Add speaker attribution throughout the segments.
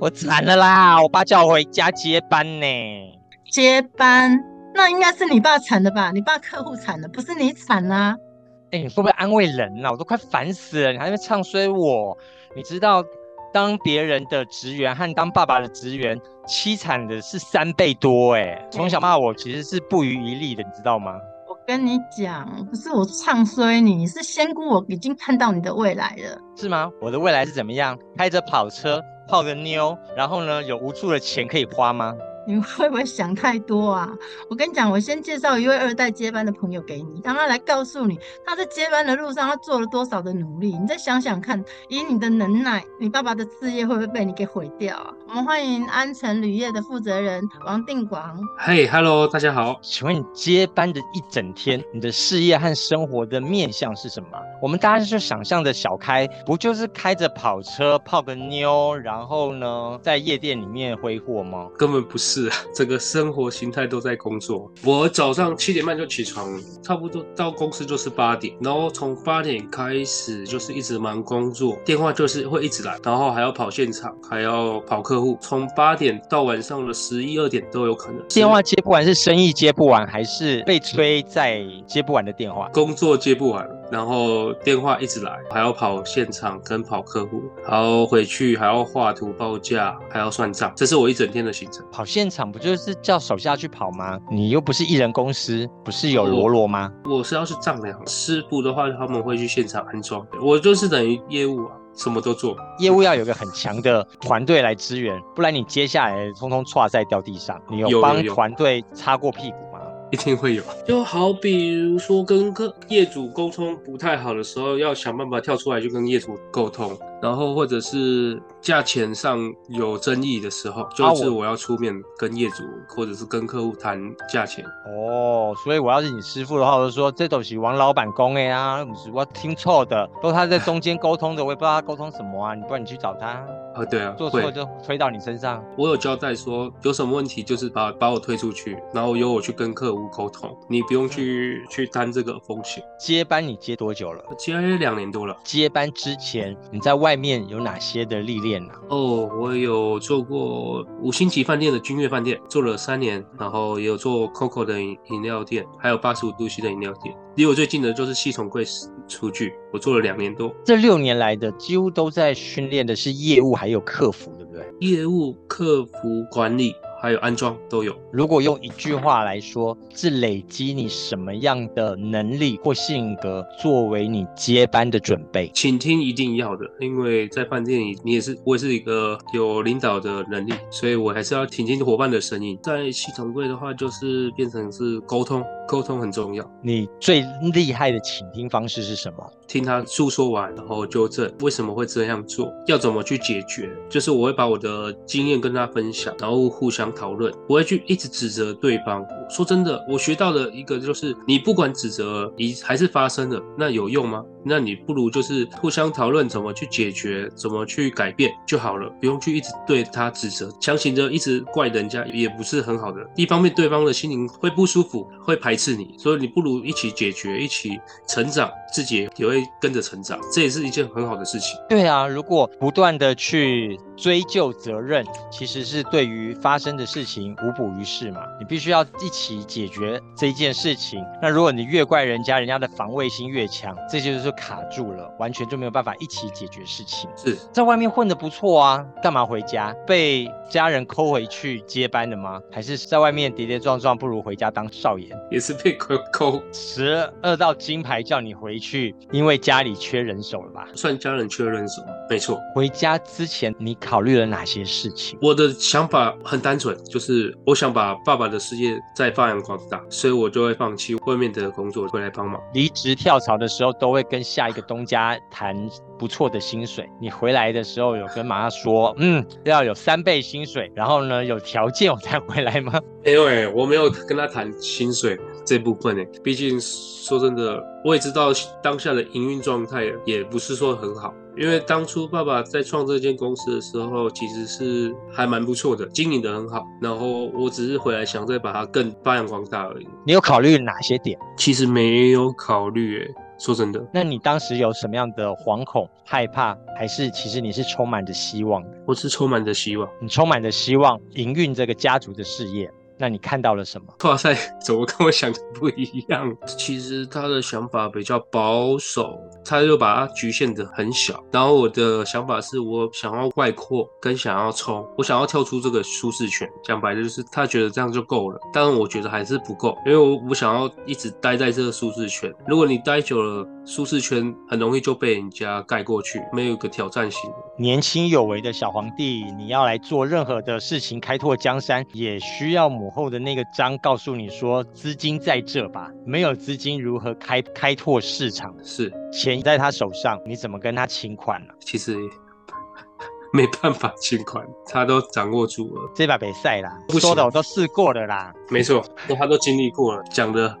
Speaker 1: 我惨了啦！我爸叫我回家接班呢。
Speaker 2: 接班？那应该是你爸惨的吧？你爸客户惨的，不是你惨啊！
Speaker 1: 哎、欸，你会不会安慰人啊？我都快烦死了，你还在唱衰我？你知道，当别人的职员和当爸爸的职员，凄惨的是三倍多哎！从小骂我其实是不遗余力的，你知道吗？
Speaker 2: 我跟你讲，不是我唱衰你，是仙姑我已经看到你的未来了。
Speaker 1: 是吗？我的未来是怎么样？开着跑车。泡个妞，然后呢，有无数的钱可以花吗？
Speaker 2: 你会不会想太多啊？我跟你讲，我先介绍一位二代接班的朋友给你，让他来告诉你他在接班的路上他做了多少的努力。你再想想看，以你的能耐，你爸爸的事业会不会被你给毁掉啊？我们欢迎安城铝业的负责人王定广。
Speaker 3: 嘿，Hello，大家好。
Speaker 1: 请问你接班的一整天，你的事业和生活的面向是什么？我们大家就想象的小开，不就是开着跑车泡个妞，然后呢，在夜店里面挥霍吗？
Speaker 3: 根本不是。是，整个生活形态都在工作。我早上七点半就起床，差不多到公司就是八点，然后从八点开始就是一直忙工作，电话就是会一直来，然后还要跑现场，还要跑客户，从八点到晚上的十一二点都有可能。
Speaker 1: 电话接不完是生意接不完，还是被催在接不完的电话？
Speaker 3: 工作接不完。然后电话一直来，还要跑现场跟跑客户，然后回去还要画图报价，还要算账，这是我一整天的行程。
Speaker 1: 跑现场不就是叫手下去跑吗？你又不是艺人公司，不是有罗罗吗？
Speaker 3: 我是要去丈量师傅的话，他们会去现场安装。我就是等于业务啊，什么都做。
Speaker 1: 业务要有个很强的团队来支援，不然你接下来通通剉在掉地上。你有帮团队擦过屁股吗？
Speaker 3: 一定会有，就好比如说跟客业主沟通不太好的时候，要想办法跳出来就跟业主沟通，然后或者是价钱上有争议的时候，就是我要出面跟业主或者是跟客户谈价钱。
Speaker 1: 哦，所以我要是你师傅的话，我就说这都是王老板公的啊，不是我听错的，都他在中间沟通的，我也不知道他沟通什么啊，你不然你去找他。
Speaker 3: 啊，对啊，
Speaker 1: 做错就推到你身上。
Speaker 3: 我有交代说有什么问题就是把把我推出去，然后由我去跟客户。沟通，你不用去去担这个风险。
Speaker 1: 接班你接多久了？
Speaker 3: 接了两年多了。
Speaker 1: 接班之前你在外面有哪些的历练呢？
Speaker 3: 哦，我有做过五星级饭店的君悦饭店，做了三年，然后也有做 COCO 的饮料店，还有八十五度 C 的饮料店。离我最近的就是系统柜厨具，我做了两年多。
Speaker 1: 这六年来的几乎都在训练的是业务还有客服，对不对？
Speaker 3: 业务、客服、管理。还有安装都有。如果用一句话来说，是累积你什么样的能力或性格作为你接班的准备？倾听一定要的，因为在饭店里，你也是我也是一个有领导的能力，所以我还是要倾听伙伴的声音。在系统柜的话，就是变成是沟通，沟通很重要。你最厉害的倾听方式是什么？听他诉说完，然后纠正为什么会这样做，要怎么去解决。就是我会把我的经验跟他分享，然后互相讨论，不会去一直指责对方。说真的，我学到的一个就是，你不管指责，你还是发生了，那有用吗？那你不如就是互相讨论怎么去解决，怎么去改变就好了，不用去一直对他指责，强行的一直怪人家也不是很好的。一方面，对方的心灵会不舒服，会排斥你，所以你不如一起解决，一起成长，自己也会跟着成长，这也是一件很好的事情。对啊，如果不断的去追究责任，其实是对于发生的事情无补于事嘛。你必须要一起解决这一件事情。那如果你越怪人家，人家的防卫心越强，这就是卡住了，完全就没有办法一起解决事情。是在外面混的不错啊，干嘛回家？被家人抠回去接班的吗？还是在外面跌跌撞撞，不如回家当少爷？也是被抠抠。十二道金牌叫你回去，因为家里缺人手了吧？算家人缺人手，没错。回家之前你考虑了哪些事情？我的想法很单纯，就是我想把爸爸的事业再发扬光大，所以我就会放弃外面的工作，回来帮忙。离职跳槽的时候都会跟
Speaker 1: 跟下一个东家谈不错的薪水，你回来的时候有跟妈妈说，嗯，要有三倍薪水，然后呢，有条件我才回来吗？
Speaker 3: 没有哎，我没有跟他谈薪水这部分哎，毕竟说真的，我也知道当下的营运状态也不是说很好。因为当初爸爸在创这间公司的时候，其实是还蛮不错的，经营的很好。然后我只是回来想再把它更发扬光大而已。
Speaker 1: 你有考虑哪些点？
Speaker 3: 其实没有考虑，哎，说真的。
Speaker 1: 那你当时有什么样的惶恐、害怕，还是其实你是充满着希望的？
Speaker 3: 我是充满着希望。
Speaker 1: 你充满着希望营运这个家族的事业。那你看到了什么？
Speaker 3: 哇塞，怎么跟我想的不一样？其实他的想法比较保守，他就把它局限的很小。然后我的想法是我想要外扩，跟想要冲，我想要跳出这个舒适圈。讲白了就是他觉得这样就够了，但是我觉得还是不够，因为我我想要一直待在这个舒适圈。如果你待久了，舒适圈很容易就被人家盖过去，没有一个挑战性。
Speaker 1: 年轻有为的小皇帝，你要来做任何的事情，开拓江山，也需要母后的那个章告诉你说，资金在这吧？没有资金，如何开开拓市场？
Speaker 3: 是
Speaker 1: 钱在他手上，你怎么跟他请款呢？
Speaker 3: 其实 没办法请款，他都掌握住了。
Speaker 1: 这把比赛啦，不说的我都试过了啦。
Speaker 3: 没错，他都经历过了，讲的。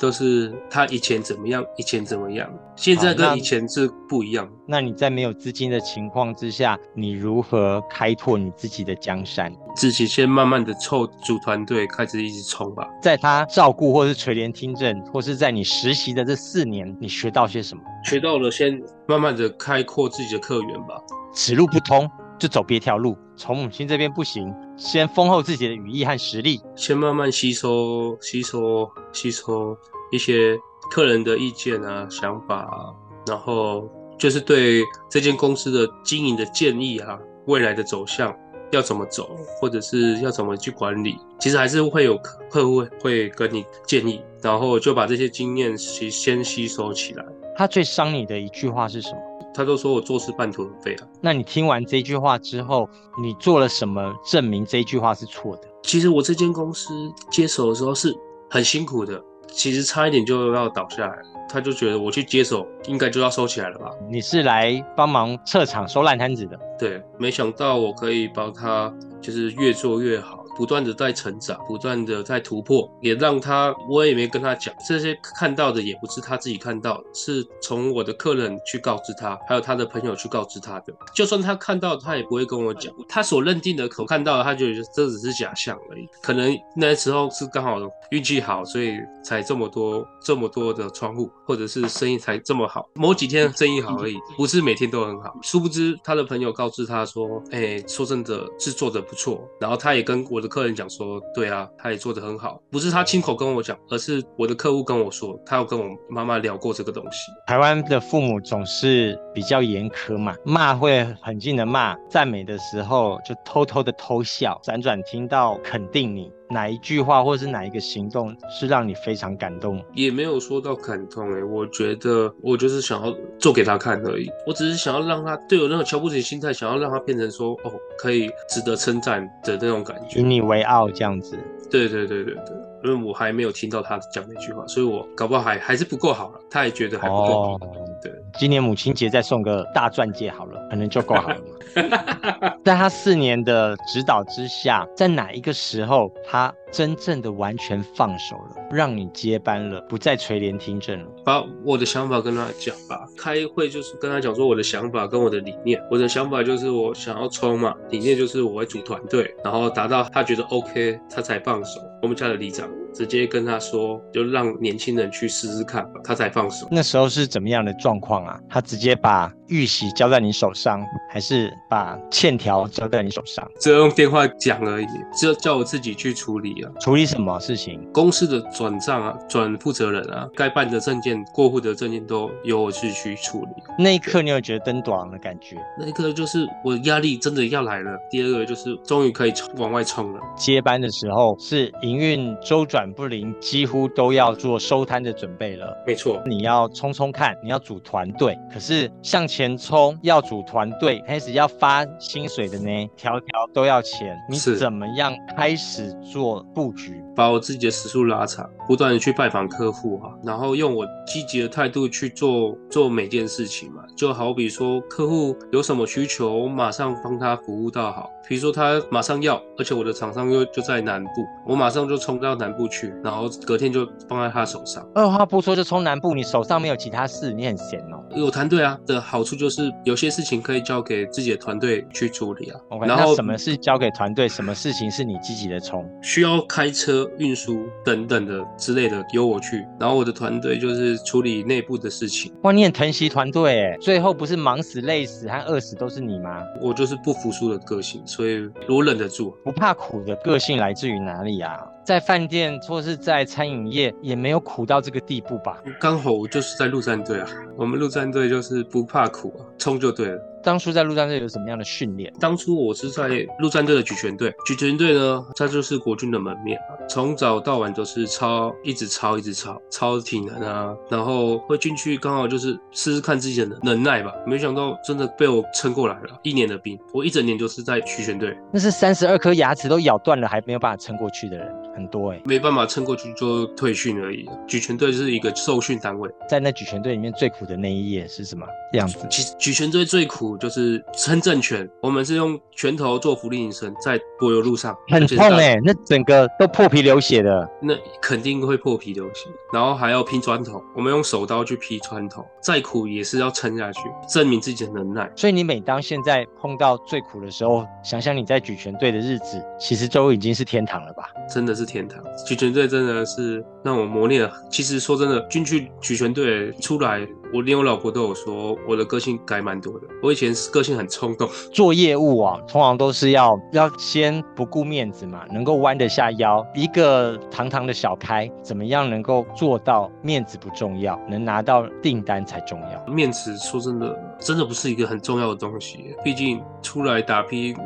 Speaker 3: 都是他以前怎么样，以前怎么样，现在跟以前是不一样。
Speaker 1: 那，那你在没有资金的情况之下，你如何开拓你自己的江山？
Speaker 3: 自己先慢慢的凑组团队，开始一直冲吧。
Speaker 1: 在他照顾或是垂帘听政，或是在你实习的这四年，你学到些什么？
Speaker 3: 学到了，先慢慢的开阔自己的客源吧。
Speaker 1: 此路不通，就走别条路。从母亲这边不行，先丰厚自己的羽翼和实力，
Speaker 3: 先慢慢吸收、吸收、吸收一些客人的意见啊、想法啊，然后就是对这间公司的经营的建议啊，未来的走向要怎么走，或者是要怎么去管理，其实还是会有客户会跟你建议，然后就把这些经验先先吸收起来。
Speaker 1: 他最伤你的一句话是什么？
Speaker 3: 他都说我做事半途而废啊。
Speaker 1: 那你听完这句话之后，你做了什么证明这句话是错的？
Speaker 3: 其实我这间公司接手的时候是很辛苦的，其实差一点就要倒下来。他就觉得我去接手，应该就要收起来了吧？
Speaker 1: 你是来帮忙撤场收烂摊子的？
Speaker 3: 对，没想到我可以帮他，就是越做越好。不断的在成长，不断的在突破，也让他，我也没跟他讲这些看到的，也不是他自己看到的，是从我的客人去告知他，还有他的朋友去告知他的。就算他看到，他也不会跟我讲。他所认定的可看到的，他觉得这只是假象而已。可能那时候是刚好运气好，所以才这么多这么多的窗户，或者是生意才这么好。某几天生意好而已，不是每天都很好。殊不知他的朋友告知他说：“哎、欸，说真的，是做的不错。”然后他也跟我的。客人讲说，对啊，他也做得很好，不是他亲口跟我讲，而是我的客户跟我说，他有跟我妈妈聊过这个东西。
Speaker 1: 台湾的父母总是比较严苛嘛，骂会很近的骂，赞美的时候就偷偷的偷笑，辗转听到肯定你。哪一句话或者是哪一个行动是让你非常感动？
Speaker 3: 也没有说到感动哎，我觉得我就是想要做给他看而已。我只是想要让他对我那种瞧不起心态，想要让他变成说哦，可以值得称赞的那种感觉，
Speaker 1: 以你为傲这样子。
Speaker 3: 对对对对对，因为我还没有听到他讲那句话，所以我搞不好还还是不够好了。他也觉得还不够对，
Speaker 1: 今年母亲节再送个大钻戒好了，可能就够好了。在他四年的指导之下，在哪一个时候他真正的完全放手了，让你接班了，不再垂帘听政了？
Speaker 3: 把我的想法跟他讲吧。开会就是跟他讲说我的想法跟我的理念。我的想法就是我想要冲嘛，理念就是我会组团队，然后达到他觉得 OK，他才放手。我们家的里长直接跟他说，就让年轻人去试试看，他才放手。
Speaker 1: 那时候是怎么样的状况啊？他直接把玉玺交在你手上，还是把欠条交在你手上？
Speaker 3: 只有用电话讲而已，只有叫我自己去处理啊。
Speaker 1: 处理什么事情？
Speaker 3: 公司的转账啊，转负责人啊，该办的证件、过户的证件都由我去去处理。
Speaker 1: 那一刻你有觉得灯短的感觉？
Speaker 3: 那一刻就是我压力真的要来了。第二个就是终于可以往外冲了。
Speaker 1: 接班的时候是营运周转不灵，几乎都要做收摊的准备了。
Speaker 3: 没错，
Speaker 1: 你要冲冲看，你要组团队。可是向前。冲，要组团队，开始要发薪水的呢，条条都要钱。你怎么样开始做布局？
Speaker 3: 把我自己的时速拉长，不断的去拜访客户哈，然后用我积极的态度去做做每件事情嘛。就好比说，客户有什么需求，我马上帮他服务到好。比如说他马上要，而且我的厂商又就在南部，我马上就冲到南部去，然后隔天就放在他手上。
Speaker 1: 二话不说就冲南部，你手上没有其他事，你很闲哦。
Speaker 3: 有团队啊的好处就是有些事情可以交给自己的团队去处理啊。
Speaker 1: Okay, 然后什么是交给团队？什么事情是你积极的冲？
Speaker 3: 需要开车运输等等的之类的由我去，然后我的团队就是处理内部的事情。
Speaker 1: 哇，你很疼惜团队哎，最后不是忙死、累死和饿死都是你吗？
Speaker 3: 我就是不服输的个性，所以我忍得住。
Speaker 1: 不怕苦的个性来自于哪里啊？在饭店或是在餐饮业也没有苦到这个地步吧？
Speaker 3: 刚好我就是在陆战队啊，我们陆战队就是不怕苦啊，冲就对了。
Speaker 1: 当初在陆战队有什么样的训练？
Speaker 3: 当初我是在陆战队的举拳队，举拳队呢，它就是国军的门面，从早到晚都是操，一直操，一直操，操体能啊，然后会进去刚好就是试试看自己的能耐吧。没想到真的被我撑过来了，一年的兵，我一整年就是在举拳队。
Speaker 1: 那是三十二颗牙齿都咬断了还没有办法撑过去的人很多哎、欸，
Speaker 3: 没办法撑过去做退训而已。举拳队是一个受训单位，
Speaker 1: 在那举拳队里面最苦的那一页是什么样子？
Speaker 3: 其实举拳队最苦。就是撑正拳，我们是用拳头做福利引身，在柏油路上
Speaker 1: 很痛哎、欸，那整个都破皮流血的，
Speaker 3: 那肯定会破皮流血，然后还要拼砖头，我们用手刀去劈砖头，再苦也是要撑下去，证明自己的能耐。
Speaker 1: 所以你每当现在碰到最苦的时候，想想你在举拳队的日子，其实都已经是天堂了吧？
Speaker 3: 真的是天堂，举拳队真的是让我磨练了。其实说真的，进去举拳队出来。我连我老婆都有说，我的个性改蛮多的。我以前是个性很冲动，
Speaker 1: 做业务啊，通常都是要要先不顾面子嘛，能够弯得下腰。一个堂堂的小开，怎么样能够做到面子不重要，能拿到订单才重要？
Speaker 3: 面子说真的，真的不是一个很重要的东西。毕竟出来打拼，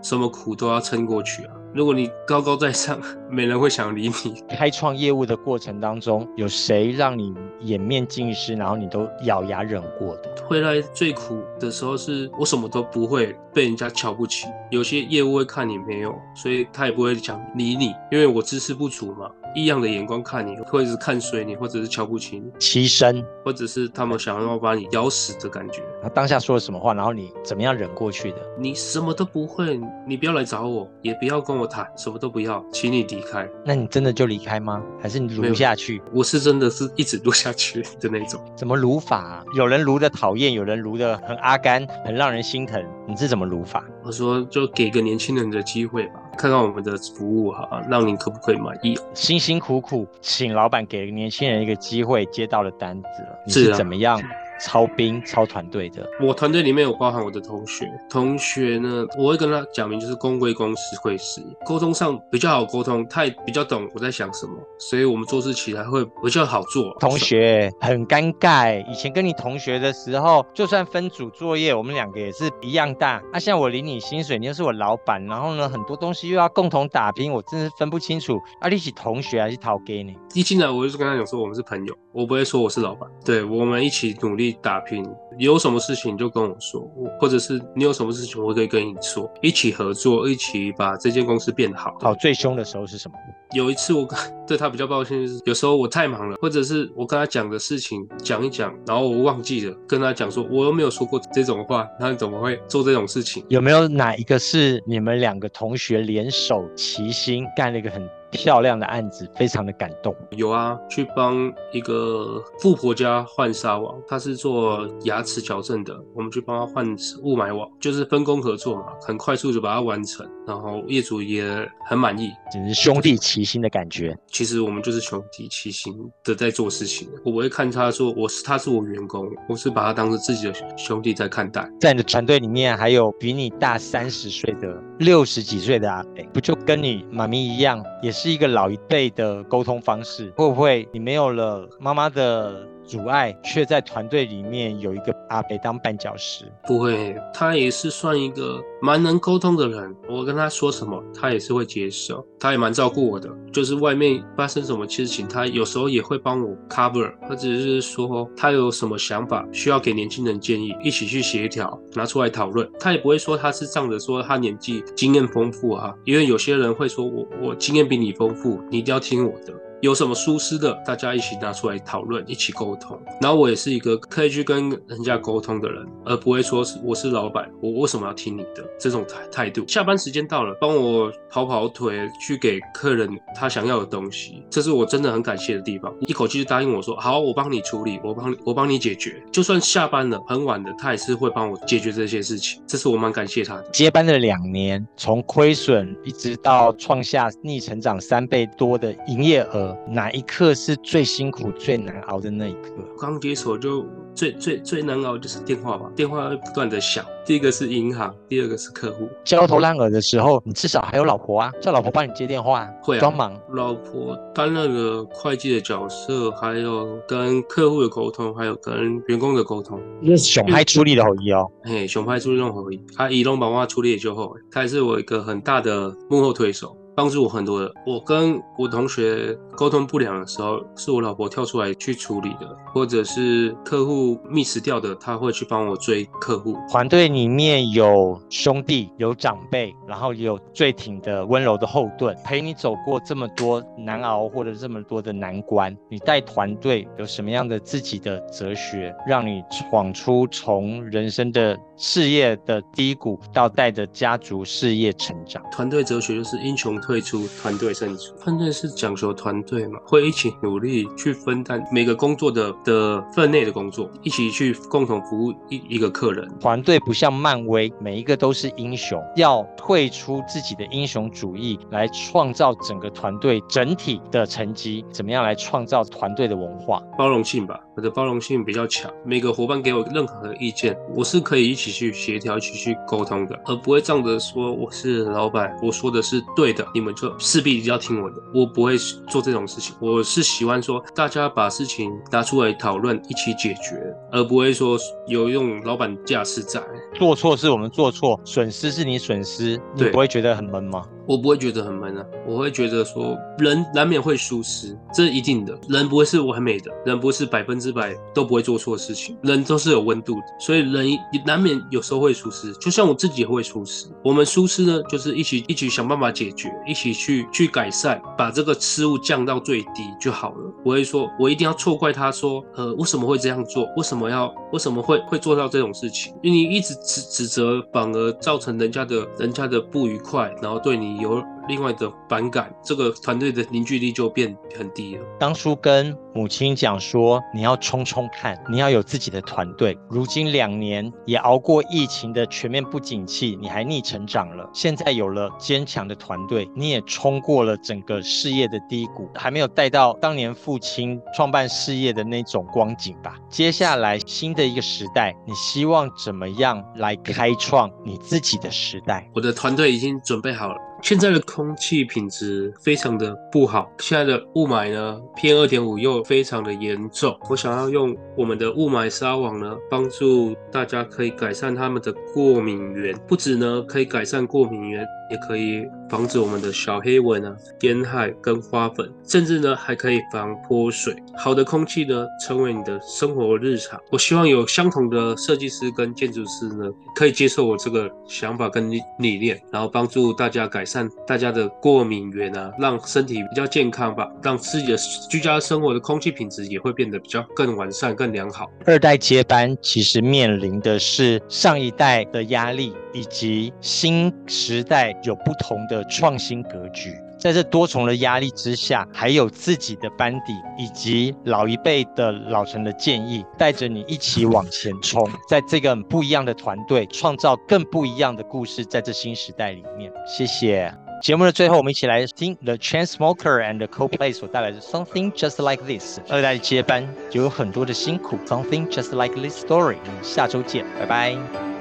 Speaker 3: 什么苦都要撑过去啊。如果你高高在上，没人会想理你。
Speaker 1: 开创业务的过程当中，有谁让你颜面尽失，然后你都咬牙忍过的？
Speaker 3: 回来最苦的时候是我什么都不会，被人家瞧不起。有些业务会看你没有，所以他也不会想理你，因为我知识不足嘛。异样的眼光看你，或者是看衰你，或者是瞧不起你，
Speaker 1: 欺身，
Speaker 3: 或者是他们想要把你咬死的感觉。
Speaker 1: 他当下说了什么话，然后你怎么样忍过去的？
Speaker 3: 你什么都不会，你不要来找我，也不要跟我谈，什么都不要，请你离开。
Speaker 1: 那你真的就离开吗？还是你撸下去？
Speaker 3: 我是真的是一直撸下去的那种。
Speaker 1: 怎么撸法啊？有人撸的讨厌，有人撸的很阿甘，很让人心疼。你是怎么撸法？
Speaker 3: 我说就给个年轻人的机会吧。看看我们的服务哈，让您可不可以满意？
Speaker 1: 辛辛苦苦请老板给年轻人一个机会，接到了单子了，你是怎么样？操兵、超团队的，
Speaker 3: 我团队里面有包含我的同学。同学呢，我会跟他讲明，就是公归公，私归私，沟通上比较好沟通，他也比较懂我在想什么，所以我们做事起来会比较好做。
Speaker 1: 同学很尴尬，以前跟你同学的时候，就算分组作业，我们两个也是一样大。那、啊、像我领你薪水，你又是我老板，然后呢，很多东西又要共同打拼，我真是分不清楚，啊，一起同学还是讨给你？
Speaker 3: 一进来我就是跟他讲说，我们是朋友，我不会说我是老板，对，我们一起努力。打拼，有什么事情就跟我说，或者是你有什么事情，我可以跟你说，一起合作，一起把这间公司变好。
Speaker 1: 好，最凶的时候是什么？
Speaker 3: 有一次我 对他比较抱歉，就是有时候我太忙了，或者是我跟他讲的事情讲一讲，然后我忘记了跟他讲说，我又没有说过这种话，那你怎么会做这种事情？
Speaker 1: 有没有哪一个是你们两个同学联手齐心干了一个很漂亮的案子，非常的感动。
Speaker 3: 有啊，去帮一个富婆家换纱网，她是做牙齿矫正的，我们去帮她换雾霾网，就是分工合作嘛，很快速就把它完成，然后业主也很满意，
Speaker 1: 简直兄弟齐心的感觉。
Speaker 3: 其实我们就是兄弟齐心的在做事情，我不会看他说我是他是我员工，我是把他当成自己的兄弟在看待。
Speaker 1: 在你的团队里面，还有比你大三十岁的六十几岁的阿伯，不就跟你妈咪一样，也。是一个老一辈的沟通方式，会不会你没有了妈妈的阻碍，却在团队里面有一个阿伯当绊脚石？
Speaker 3: 不会，他也是算一个蛮能沟通的人。我跟他说什么，他也是会接受。他也蛮照顾我的，就是外面发生什么事情，他有时候也会帮我 cover，或者是说他有什么想法需要给年轻人建议，一起去协调，拿出来讨论。他也不会说他是仗着说他年纪经验丰富啊，因为有些人会说我我经验比你丰富，你一定要听我的。有什么疏失的，大家一起拿出来讨论，一起沟通。然后我也是一个可以去跟人家沟通的人，而不会说是我是老板，我为什么要听你的这种态态度。下班时间到了，帮我跑跑腿，去给客人他想要的东西，这是我真的很感谢的地方。一口气就答应我说好，我帮你处理，我帮你，我帮你解决。就算下班了很晚的，他也是会帮我解决这些事情。这是我蛮感谢他的。
Speaker 1: 接班的两年，从亏损一直到创下逆成长三倍多的营业额。哪一刻是最辛苦、最难熬的那一刻？
Speaker 3: 刚接手就最最最难熬就是电话吧，电话会不断的响。第一个是银行，第二个是客户。
Speaker 1: 焦头烂额的时候，你至少还有老婆啊，叫老婆帮你接电话，
Speaker 3: 会
Speaker 1: 帮忙。
Speaker 3: 老婆担任了会计的角色，还有跟客户的沟通，还有跟员工的沟通。
Speaker 1: 那是熊派处理的好意哦，
Speaker 3: 嘿，熊派处理的好意，他移动把话处理也就好，他也是我一个很大的幕后推手。帮助我很多的。我跟我同学沟通不良的时候，是我老婆跳出来去处理的，或者是客户 miss 掉的，他会去帮我追客户。
Speaker 1: 团队里面有兄弟，有长辈，然后也有最挺的温柔的后盾，陪你走过这么多难熬或者这么多的难关。你带团队有什么样的自己的哲学，让你闯出从人生的事业的低谷到带着家族事业成长？
Speaker 3: 团队哲学就是英雄退出，团队胜出。团队是讲求团队嘛，会一起努力去分担每个工作的的分内的工作，一起去共同服务一一个客人。
Speaker 1: 团队不像漫威，每一个都是英雄，要退出自己的英雄主义，来创造整个团队整体的成绩。怎么样来创造团队的文化？
Speaker 3: 包容性吧，我的包容性比较强。每个伙伴给我任何的意见，我是可以一起去协调、一起去沟通的，而不会仗着说我是老板，我说的是对的。你们就势必要听我的，我不会做这种事情。我是喜欢说大家把事情拿出来讨论，一起解决，而不会说有用老板架势在。
Speaker 1: 做错是我们做错，损失是你损失，你不会觉得很闷吗？
Speaker 3: 我不会觉得很闷啊，我会觉得说人难免会疏失，这是一定的。人不会是完美的，人不是百分之百都不会做错事情，人都是有温度的，所以人难免有时候会疏失。就像我自己也会疏失，我们疏失呢，就是一起一起想办法解决，一起去去改善，把这个失误降到最低就好了。不会说我一定要错怪他说，呃，为什么会这样做？为什么要为什么会会做到这种事情？因为你一直指指责，反而造成人家的人家的不愉快，然后对你。有另外的反感，这个团队的凝聚力就变很低了。
Speaker 1: 当初跟母亲讲说，你要冲冲看，你要有自己的团队。如今两年也熬过疫情的全面不景气，你还逆成长了。现在有了坚强的团队，你也冲过了整个事业的低谷，还没有带到当年父亲创办事业的那种光景吧？接下来新的一个时代，你希望怎么样来开创你自己的时代？
Speaker 3: 我的团队已经准备好了。现在的空气品质非常的不好，现在的雾霾呢，PM 二点五又非常的严重。我想要用我们的雾霾纱网呢，帮助大家可以改善他们的过敏源，不止呢可以改善过敏源。也可以防止我们的小黑蚊啊、烟害跟花粉，甚至呢还可以防泼水。好的空气呢，成为你的生活日常。我希望有相同的设计师跟建筑师呢，可以接受我这个想法跟理念，然后帮助大家改善大家的过敏源啊，让身体比较健康吧，让自己的居家生活的空气品质也会变得比较更完善、更良好。
Speaker 1: 二代接班其实面临的是上一代的压力，以及新时代。有不同的创新格局，在这多重的压力之下，还有自己的班底以及老一辈的老臣的建议，带着你一起往前冲，在这个不一样的团队，创造更不一样的故事，在这新时代里面。谢谢。节目的最后，我们一起来听 The Chainsmoker and Coldplay 所带来的 Something Just Like This。二代接班有很多的辛苦，Something Just Like This Story。我们下周见，拜拜。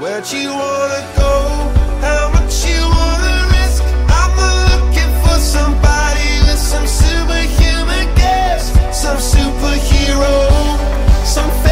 Speaker 4: Where'd you wanna go? How much you wanna risk? I'm looking for somebody with some superhuman gifts, some superhero, some.